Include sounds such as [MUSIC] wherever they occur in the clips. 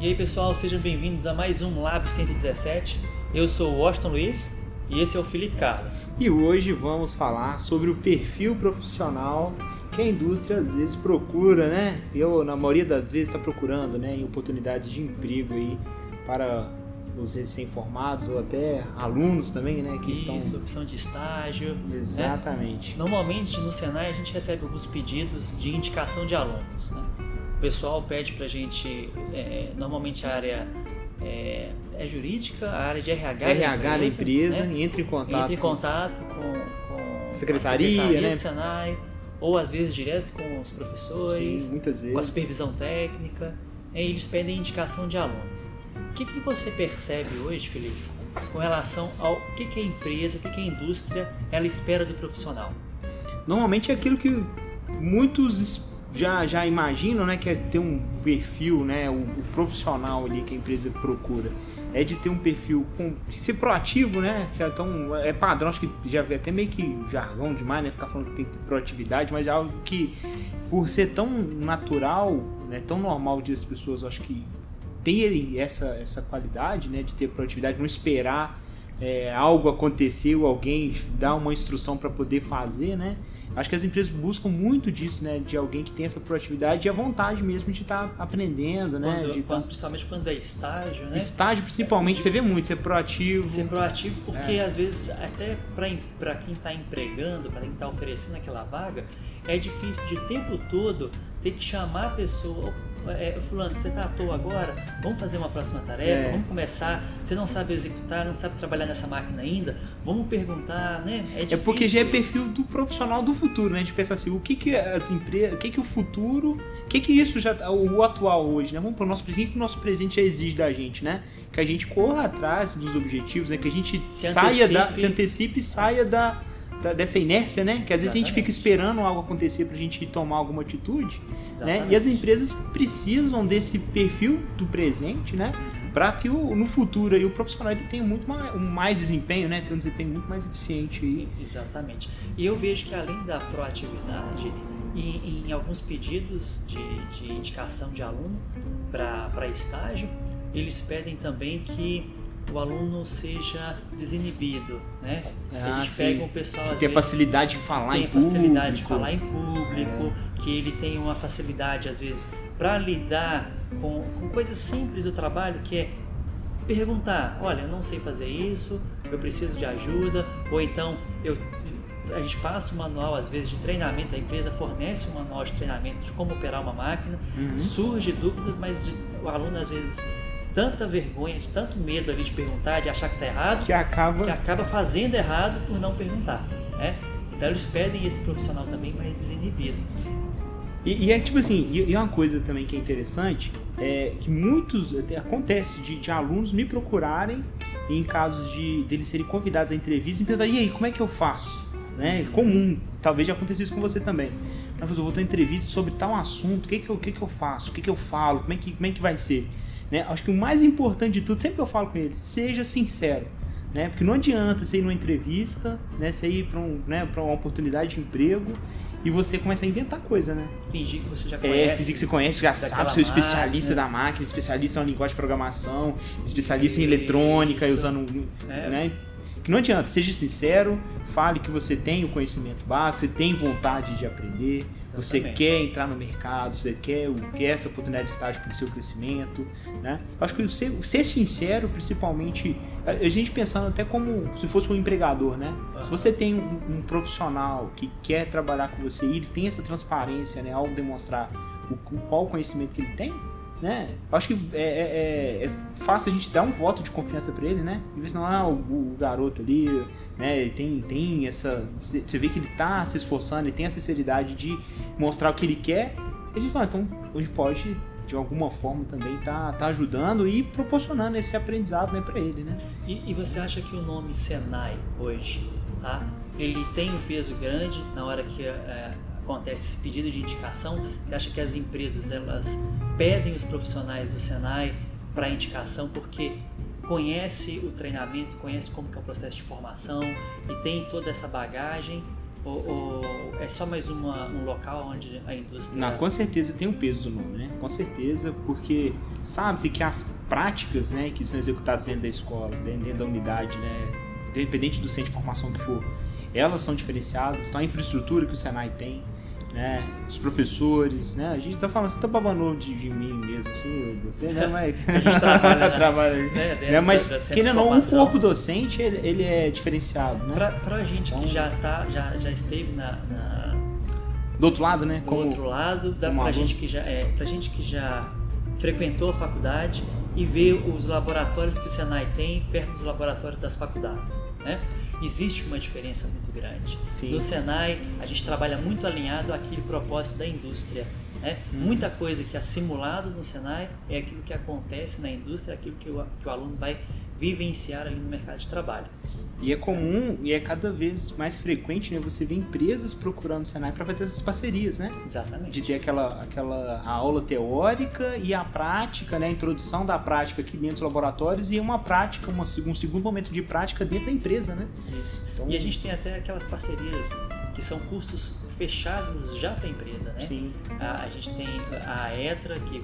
E aí pessoal, sejam bem-vindos a mais um Lab 117. Eu sou o Washington Luiz e esse é o Felipe Carlos. E hoje vamos falar sobre o perfil profissional que a indústria às vezes procura, né? Eu, na maioria das vezes, está procurando, né? Em oportunidades de emprego aí para os recém-formados ou até alunos também, né? Que Isso, estão... opção de estágio. né? Exatamente. Normalmente no Senai a gente recebe alguns pedidos de indicação de alunos. né? O pessoal pede pra gente, é, normalmente a área é, é jurídica, a área de RH, RH da empresa, né? entra em contato. entra em com contato com, com Secretaria, a secretaria né? Senai, ou às vezes direto com os professores, Sim, muitas vezes. com a supervisão técnica, e eles pedem indicação de alunos. O que, que você percebe hoje, Felipe, com relação ao que, que a empresa, o que, que a indústria ela espera do profissional? Normalmente é aquilo que muitos já, já imaginam, né? Que é ter um perfil, né? O, o profissional ali que a empresa procura. É de ter um perfil com ser proativo, né? que é é padrão, acho que já vê até meio que jargão demais, né? Ficar falando que tem que ter proatividade, mas é algo que, por ser tão natural, né? Tão normal de as pessoas, acho que terem essa, essa qualidade, né? De ter proatividade, não esperar é, algo acontecer ou alguém dar uma instrução para poder fazer, né? Acho que as empresas buscam muito disso, né? De alguém que tem essa proatividade e a vontade mesmo de estar aprendendo, né? Quando- de tá- quando- principalmente quando é estágio, né? Estágio, principalmente, você vê muito, ser proativo. Ser proativo, porque É. às vezes, até para quem está empregando, para quem está oferecendo aquela vaga, é difícil de o tempo todo ter que chamar a pessoa. É, fulano, você está à toa agora? Vamos fazer uma próxima tarefa? É. Vamos começar? Você não sabe executar, não sabe trabalhar nessa máquina ainda? Vamos perguntar, né? É, É porque já é perfil do profissional do futuro, né? De pensar assim, o que que as empresas, o que que o futuro, o que que isso já, o atual hoje, né? Vamos para o nosso presente, o que o nosso presente já exige da gente, né? Que a gente corra atrás dos objetivos, né? Que a gente Se saia da, antecipe. se antecipe e saia da, da- dessa inércia, né? Que às vezes a gente Exatamente. fica esperando algo acontecer pra gente tomar alguma atitude, né? E as empresas precisam desse perfil do presente, né? Para que o, no futuro aí, o profissional ele tenha muito mais, um mais desempenho, né? Tenha um desempenho muito mais eficiente aí. Exatamente. E eu vejo que além da proatividade, em, em alguns pedidos de, de indicação de aluno para estágio, eles pedem também que o aluno seja desinibido, né? Ah, eles sim. pegam o pessoal às Ter vezes, facilidade de falar tem em facilidade de público. É. falar em público, que ele tem uma facilidade às vezes para lidar com, com coisas simples do trabalho, que é perguntar, olha, eu não sei fazer isso, eu preciso de ajuda, ou então eu a gente passa um manual às vezes de treinamento, a empresa fornece um manual de treinamento de como operar uma máquina, Uhum. surge dúvidas, mas de- o aluno às vezes tanta vergonha, de tanto medo ali de perguntar, de achar que está errado, Que acaba. que acaba fazendo errado por não perguntar, né? Então eles pedem esse profissional também mais desinibido. E, e é tipo assim, e, e uma coisa também que é interessante é que muitos até acontece de, de alunos me procurarem em casos de deles serem convidados à entrevista e perguntar, e aí, como é que eu faço? Né? É comum, talvez já aconteça isso com você também. Professor, eu vou ter uma entrevista sobre tal assunto, o que, que, eu, que, que eu faço, o que, que eu falo, como é que, como é que vai ser? Né? Acho que o mais importante de tudo, sempre que eu falo com eles, seja sincero. Né? Porque não adianta você ir numa entrevista, né? você ir para um, né, pra uma oportunidade de emprego e você começa a inventar coisa, né? Fingir que você já É, conhece. fingir que você conhece, já sabe, sou especialista máquina. da máquina, especialista em linguagem de programação, especialista em eletrônica, e usando. É. Né? Que não adianta, seja sincero, fale que você tem o conhecimento básico, você tem vontade de aprender, você Exatamente. quer entrar no mercado, você quer, quer essa oportunidade de estágio para o seu crescimento. Né? Acho que o ser, ser sincero, principalmente, a gente pensando até como se fosse um empregador, né? Se você tem um, um profissional que quer trabalhar com você e ele tem essa transparência, né, ao demonstrar o, qual conhecimento que ele tem, né? Acho que é, é- é- é fácil a gente dar um voto de confiança pra ele, né? E ver se não, ah, o, o garoto ali, né, ele tem, tem essa. Você vê que ele tá se esforçando, ele tem essa sinceridade de mostrar o que ele quer, e a gente fala, então a gente pode, de alguma forma, também tá, tá ajudando e proporcionando esse aprendizado né, pra ele, né? E, e você acha que o nome Senai hoje, tá? Ele tem um peso grande na hora que é, acontece esse pedido de indicação? Você acha que as empresas elas pedem os profissionais do Senai para indicação porque conhece o treinamento, conhece como que é o processo de formação e tem toda essa bagagem Ou, ou é só mais uma, um local onde a indústria. Não, com certeza tem o peso do nome, né? Com certeza, porque sabe-se que as práticas né, que são executadas dentro da escola, dentro da unidade, né, independente do centro de formação que for, elas são diferenciadas, então a infraestrutura que o Senai tem, né? Os professores, né? A gente tá falando, você tá babando de, de mim mesmo, assim, você, né? Mas... [LAUGHS] a gente trabalha, né? [LAUGHS] trabalha né? né? Mas, da, da querendo ou não, o corpo docente, ele, ele é diferenciado, né? Pra, pra gente Então- que já, tá, já, já esteve na, na- Do outro lado, né? do Como, outro lado, dá pra aluno. gente, que já, é, pra gente que já frequentou a faculdade e vê os laboratórios que o Senai tem perto dos laboratórios das faculdades, né? Existe uma diferença muito grande. Sim. No Senai, a gente trabalha muito alinhado àquele propósito da indústria. Né? Uhum. Muita coisa que é simulado no Senai é aquilo que acontece na indústria, aquilo que o, que o aluno vai vivenciar ali no mercado de trabalho. E é comum e é cada vez mais frequente, né? Você vê empresas procurando o Senai para fazer essas parcerias, né? Exatamente. de ter aquela, aquela aula teórica e a prática, né, a introdução da prática aqui dentro dos laboratórios e uma prática, uma, um segundo momento de prática dentro da empresa, né? Isso. Então- E a gente tem até aquelas parcerias que são cursos fechados já para a empresa, né? Sim. A, a gente tem a ETRA que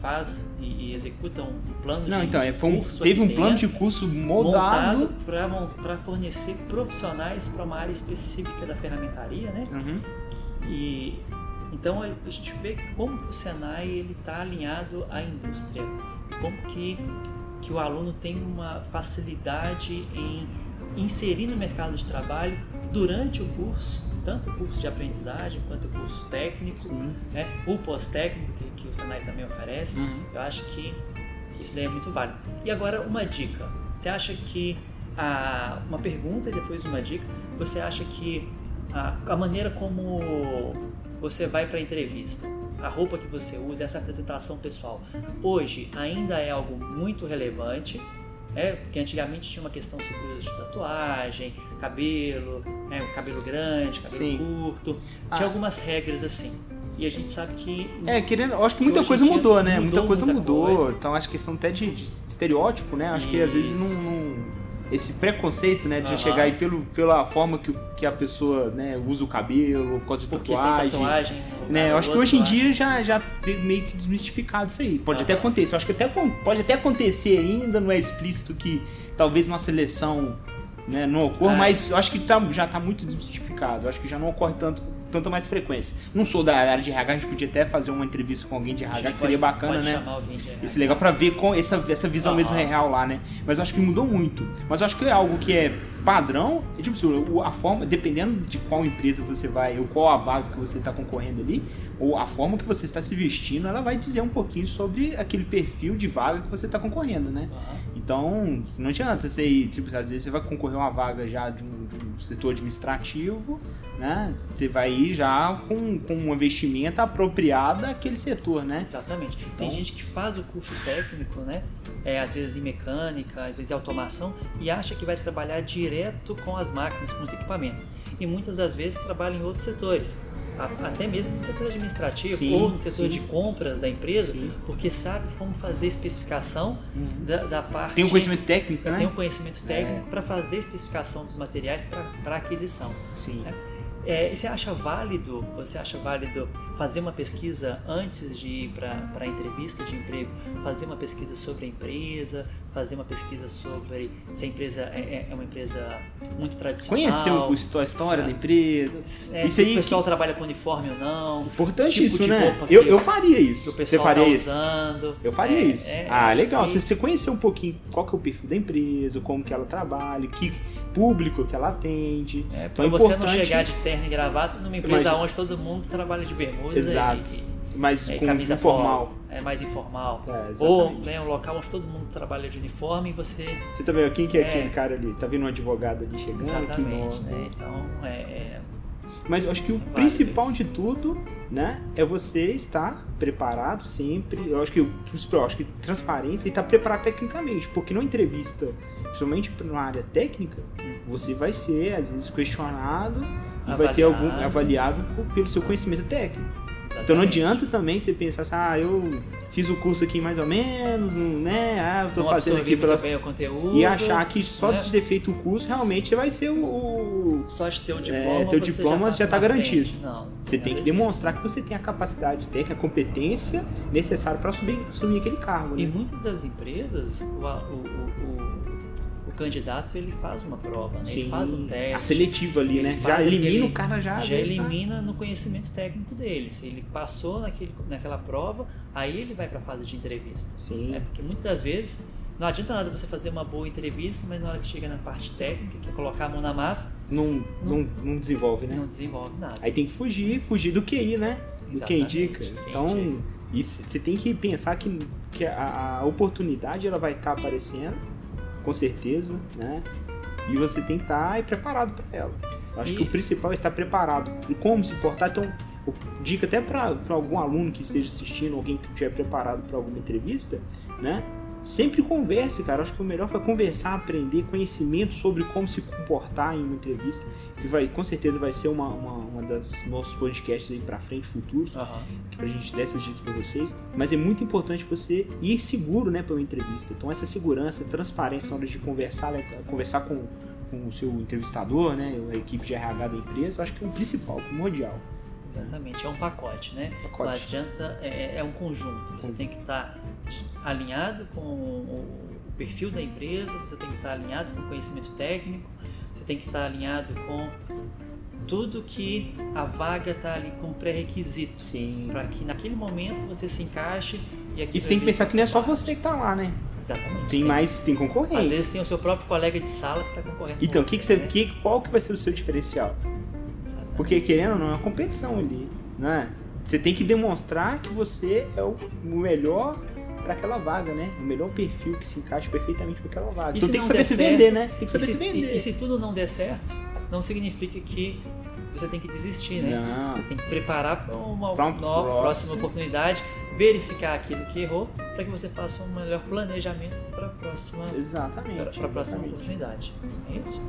faz e, e executa um plano Não, de, então, é, de foi um- curso teve um plano de curso moldado. montado para fornecer profissionais para uma área específica da ferramentaria, né? Uhum. E então a gente vê como o Senai ele está alinhado à indústria, como que que o aluno tem uma facilidade em inserir no mercado de trabalho durante o curso, tanto o curso de aprendizagem quanto o curso técnico, Sim. né? o pós-técnico que, que o Senai também oferece. Uhum. Eu acho que isso daí é muito válido. E agora uma dica. Você acha que a, uma pergunta e depois uma dica. Você acha que a, a maneira como você vai para a entrevista, a roupa que você usa, essa apresentação pessoal, hoje ainda é algo muito relevante. É, porque antigamente tinha uma questão sobre o uso de tatuagem, cabelo, né, cabelo grande, cabelo Sim. curto. Ah. Tinha algumas regras assim. E a gente sabe que É, querendo, eu acho que Que muita coisa mudou, né? mudou muita coisa muita mudou. coisa. Então acho que questão até de, de estereótipo, né? Acho que às vezes não, Isso. não- esse preconceito, né, de chegar aí pelo, pela forma que, que a pessoa, né, usa o cabelo, por causa de porque tatuagem. tatuagem. lugar Né, eu acho que hoje em dia já, já veio meio que desmistificado isso aí. Pode até acontecer. Eu acho que até, pode até acontecer ainda, não é explícito que talvez uma seleção né, não ocorra, É. mas eu acho que tá, já está muito desmistificado. Eu acho que já não ocorre tanto, tanta mais frequência. Não sou da área de RH, a gente podia até fazer uma entrevista com alguém de RH, que seria pode- bacana, pode né? Isso é legal pra ver com essa, essa visão Aham. mesmo real lá, né? Mas eu acho que mudou muito. Mas eu acho que é algo que é padrão, é tipo assim, a forma, dependendo de qual empresa você vai, ou qual a vaga que você está concorrendo ali, ou a forma que você está se vestindo, ela vai dizer um pouquinho sobre aquele perfil de vaga que você está concorrendo, né? Aham. Então, não adianta você ir, tipo, às vezes você vai concorrer a uma vaga já de um, de um setor administrativo, né? Você vai ir já com, com uma vestimenta apropriada àquele setor, né? Exatamente. Tem Então- gente que faz o curso técnico, né? É, às vezes em mecânica, às vezes em automação, e acha que vai trabalhar direto com as máquinas, com os equipamentos. E muitas das vezes trabalha em outros setores. Até mesmo no setor administrativo Sim, ou no setor sim. de compras da empresa, Sim. porque sabe como fazer especificação Uhum. da, da parte. Tem um conhecimento técnico, né? tem um conhecimento técnico para fazer especificação dos materiais para aquisição. Sim. né? É, e você acha válido, você acha válido fazer uma pesquisa antes de ir para a entrevista de emprego, fazer uma pesquisa sobre a empresa, fazer uma pesquisa sobre se a empresa é, é- é uma empresa muito tradicional. Conhecer o- a história da empresa. É, Isso se aí o pessoal que- trabalha com uniforme ou não. Importantíssimo, tipo de né? Eu, eu faria isso. Você pessoal faria tá isso? usando. Eu faria É, isso. é, ah, legal. que- Você, você conhecer um pouquinho qual que é o perfil da empresa, como que ela trabalha, que público que ela atende. É, Então é você não importante- chegar de terno e gravata numa empresa Imagina. onde todo mundo trabalha de bermuda Exato. e, E, e com camisa informal. polo. É mais informal. É, Ou né, um local onde todo mundo trabalha de uniforme e você. Você tá vendo quem que é, É. aquele cara ali? Tá vendo um advogado ali chegando? Que Exatamente, nome. né? Então, é, é, Mas eu acho que o principal isso. de tudo, né, é você estar preparado sempre. Eu acho que o principal, acho que transparência e estar preparado tecnicamente, porque numa entrevista, principalmente na área técnica, você vai ser às vezes questionado e vai ter algum Avaliado. avaliado pelo seu conhecimento técnico. Então não exatamente. adianta também você pensar assim, ah, eu fiz o curso aqui mais ou menos, né? Ah, eu tô não fazendo aqui bem o conteúdo. E achar que só né? de ter feito o curso realmente vai ser o. Só de ter o É, diploma, teu você diploma já tá na garantido. frente. Não. Você não tem é que demonstrar que você tem a capacidade técnica, a competência necessária para assumir, assumir aquele cargo. E Né? muitas das empresas, o, o- o candidato ele faz uma prova, né? ele faz um teste. a seletiva ali, né? Já elimina aquele- o cara já. já vezes, tá? elimina no conhecimento técnico dele. Se ele passou naquele, naquela prova, aí ele vai para a fase de entrevista. Sim. É porque muitas das vezes não adianta nada você fazer uma boa entrevista, mas na hora que chega na parte técnica, que é colocar a mão na massa, Não, não, não desenvolve, né? não desenvolve nada. Aí tem que fugir, fugir do QI, né? Do que Exatamente, indica. Então, indica. você tem que pensar que, que a, a oportunidade ela vai estar aparecendo, com certeza, né? E você tem que estar aí preparado para ela. Eu acho E- que o principal é estar preparado. E como se portar. Então, dica até para algum aluno que esteja assistindo, alguém que estiver preparado para alguma entrevista, né? Sempre converse, cara. Acho que o melhor foi conversar, aprender conhecimento sobre como se comportar em uma entrevista. Que vai, com certeza vai ser uma, uma, uma das nossos podcasts aí pra frente, futuros, Aham. que pra gente dar essas dicas pra vocês. Mas é muito importante você ir seguro, né, uma entrevista. Então essa segurança, transparência na hora de conversar, né, conversar com, com o seu entrevistador, né, a equipe de RH da empresa, acho que é o principal, primordial. Exatamente, é um pacote, né? Pacote. Não adianta, é, é um conjunto. Você tem que estar alinhado com o perfil da empresa, você tem que estar alinhado com o conhecimento técnico, você tem que estar alinhado com tudo que a vaga está ali com pré-requisitos. Sim. Para que naquele momento você se encaixe e aqui E você tem que pensar que não é só você que tá lá, né? Exatamente. Tem mais, tem concorrentes. Às vezes tem o seu próprio colega de sala que está concorrendo. Então, que que você, né? que, qual que vai ser o seu diferencial? Porque querendo ou não, é uma competição ali, né? Você tem que demonstrar que você é o melhor para aquela vaga, né? O melhor perfil que se encaixa perfeitamente com aquela vaga. E então tem que saber se certo, vender, né? Tem que saber se, se, vender. e- e se tudo não der certo, não significa que você tem que desistir, né? Não. Você tem que preparar para uma Pra um nova, próximo. próxima oportunidade, verificar aquilo que errou, para que você faça um melhor planejamento para a próxima, Exatamente. pra, pra próxima exatamente. oportunidade. É isso.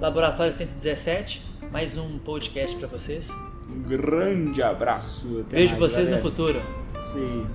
Laboratório 117, mais um podcast para vocês. Um grande abraço. Até Vejo mais, vocês galera. no futuro. Sim.